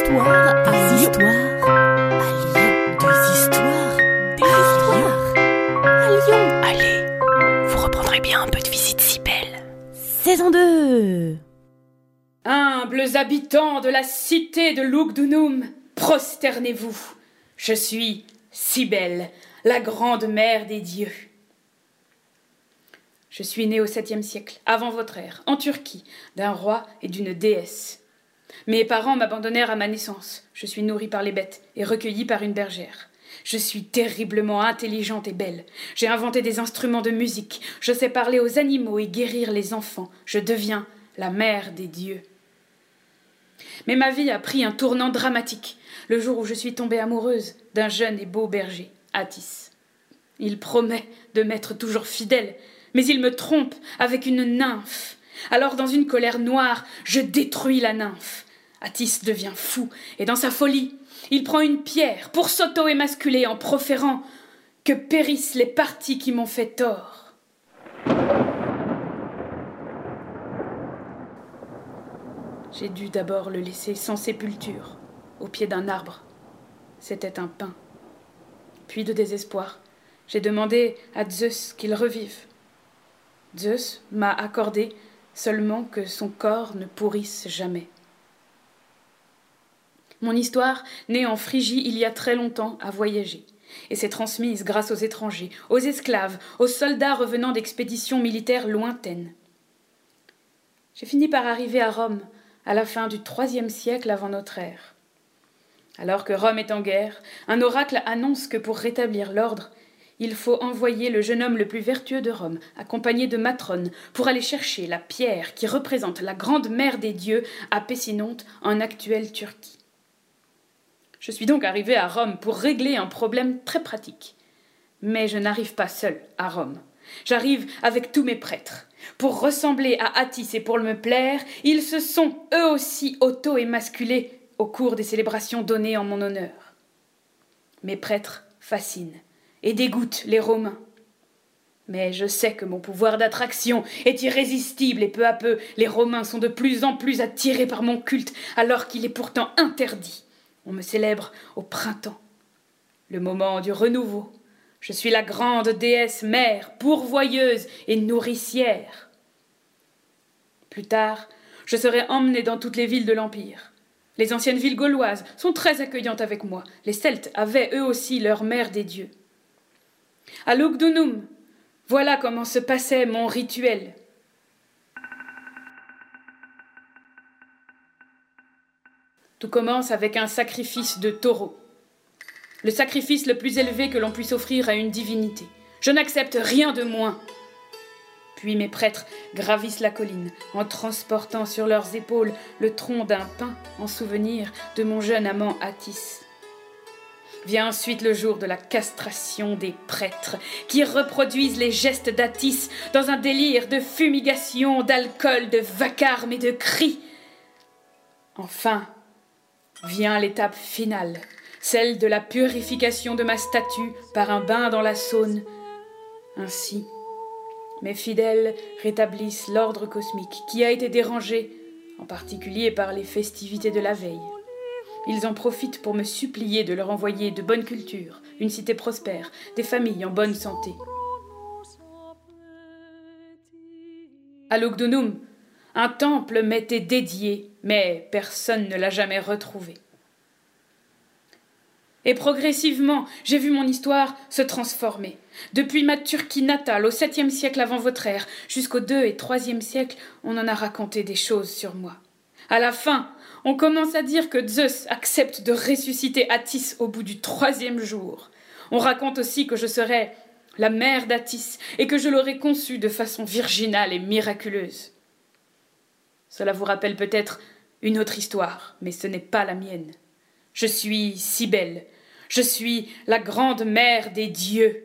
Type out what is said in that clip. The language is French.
histoires à histoires à Lyon. Des histoires, des histoires à Lyon. Allez, vous reprendrez bien un peu de visite si belle. Saison 2 Humbles habitants de la cité de Lugdunum, prosternez-vous. Je suis Cybèle, la grande mère des dieux. Je suis née au septième siècle, avant votre ère, en Turquie, d'un roi et d'une déesse. Mes parents m'abandonnèrent à ma naissance. Je suis nourrie par les bêtes et recueillie par une bergère. Je suis terriblement intelligente et belle. J'ai inventé des instruments de musique. Je sais parler aux animaux et guérir les enfants. Je deviens la mère des dieux. Mais ma vie a pris un tournant dramatique le jour où je suis tombée amoureuse d'un jeune et beau berger, Attis. Il promet de m'être toujours fidèle, mais il me trompe avec une nymphe. Alors, dans une colère noire, je détruis la nymphe. Attis devient fou, et dans sa folie, il prend une pierre pour s'auto-émasculer en proférant que périssent les parties qui m'ont fait tort. J'ai dû d'abord le laisser sans sépulture, au pied d'un arbre. C'était un pin. Puis de désespoir, j'ai demandé à Zeus qu'il revive. Zeus m'a accordé seulement que son corps ne pourrisse jamais. Mon histoire, née en Phrygie il y a très longtemps, a voyagé, et s'est transmise grâce aux étrangers, aux esclaves, aux soldats revenant d'expéditions militaires lointaines. J'ai fini par arriver à Rome à la fin du troisième siècle avant notre ère. Alors que Rome est en guerre, un oracle annonce que pour rétablir l'ordre, il faut envoyer le jeune homme le plus vertueux de Rome, accompagné de matrones, pour aller chercher la pierre qui représente la grande mère des dieux à Pessinonte, en actuelle Turquie. Je suis donc arrivé à Rome pour régler un problème très pratique. Mais je n'arrive pas seul à Rome. J'arrive avec tous mes prêtres. Pour ressembler à Attis et pour me plaire, ils se sont eux aussi auto-émasculés au cours des célébrations données en mon honneur. Mes prêtres fascinent et dégoûte les Romains. Mais je sais que mon pouvoir d'attraction est irrésistible et peu à peu les Romains sont de plus en plus attirés par mon culte alors qu'il est pourtant interdit. On me célèbre au printemps, le moment du renouveau. Je suis la grande déesse mère, pourvoyeuse et nourricière. Plus tard, je serai emmenée dans toutes les villes de l'Empire. Les anciennes villes gauloises sont très accueillantes avec moi. Les Celtes avaient eux aussi leur mère des dieux. À Lugdunum, voilà comment se passait mon rituel. Tout commence avec un sacrifice de taureau. Le sacrifice le plus élevé que l'on puisse offrir à une divinité. Je n'accepte rien de moins. Puis mes prêtres gravissent la colline en transportant sur leurs épaules le tronc d'un pin en souvenir de mon jeune amant Attis. Vient ensuite le jour de la castration des prêtres, qui reproduisent les gestes d'Atis dans un délire de fumigation, d'alcool, de vacarme et de cris. Enfin, vient l'étape finale, celle de la purification de ma statue par un bain dans la Saône. Ainsi, mes fidèles rétablissent l'ordre cosmique qui a été dérangé, en particulier par les festivités de la veille. Ils en profitent pour me supplier de leur envoyer de bonne culture, une cité prospère, des familles en bonne santé. À Lugdunum, un temple m'était dédié, mais personne ne l'a jamais retrouvé. Et progressivement, j'ai vu mon histoire se transformer. Depuis ma Turquie natale, au 7e siècle avant votre ère, jusqu'au 2 et 3e siècle, on en a raconté des choses sur moi. À la fin, on commence à dire que Zeus accepte de ressusciter Attis au bout du troisième jour. On raconte aussi que je serai la mère d'Attis et que je l'aurai conçue de façon virginale et miraculeuse. Cela vous rappelle peut-être une autre histoire, mais ce n'est pas la mienne. Je suis si belle, je suis la grande mère des dieux.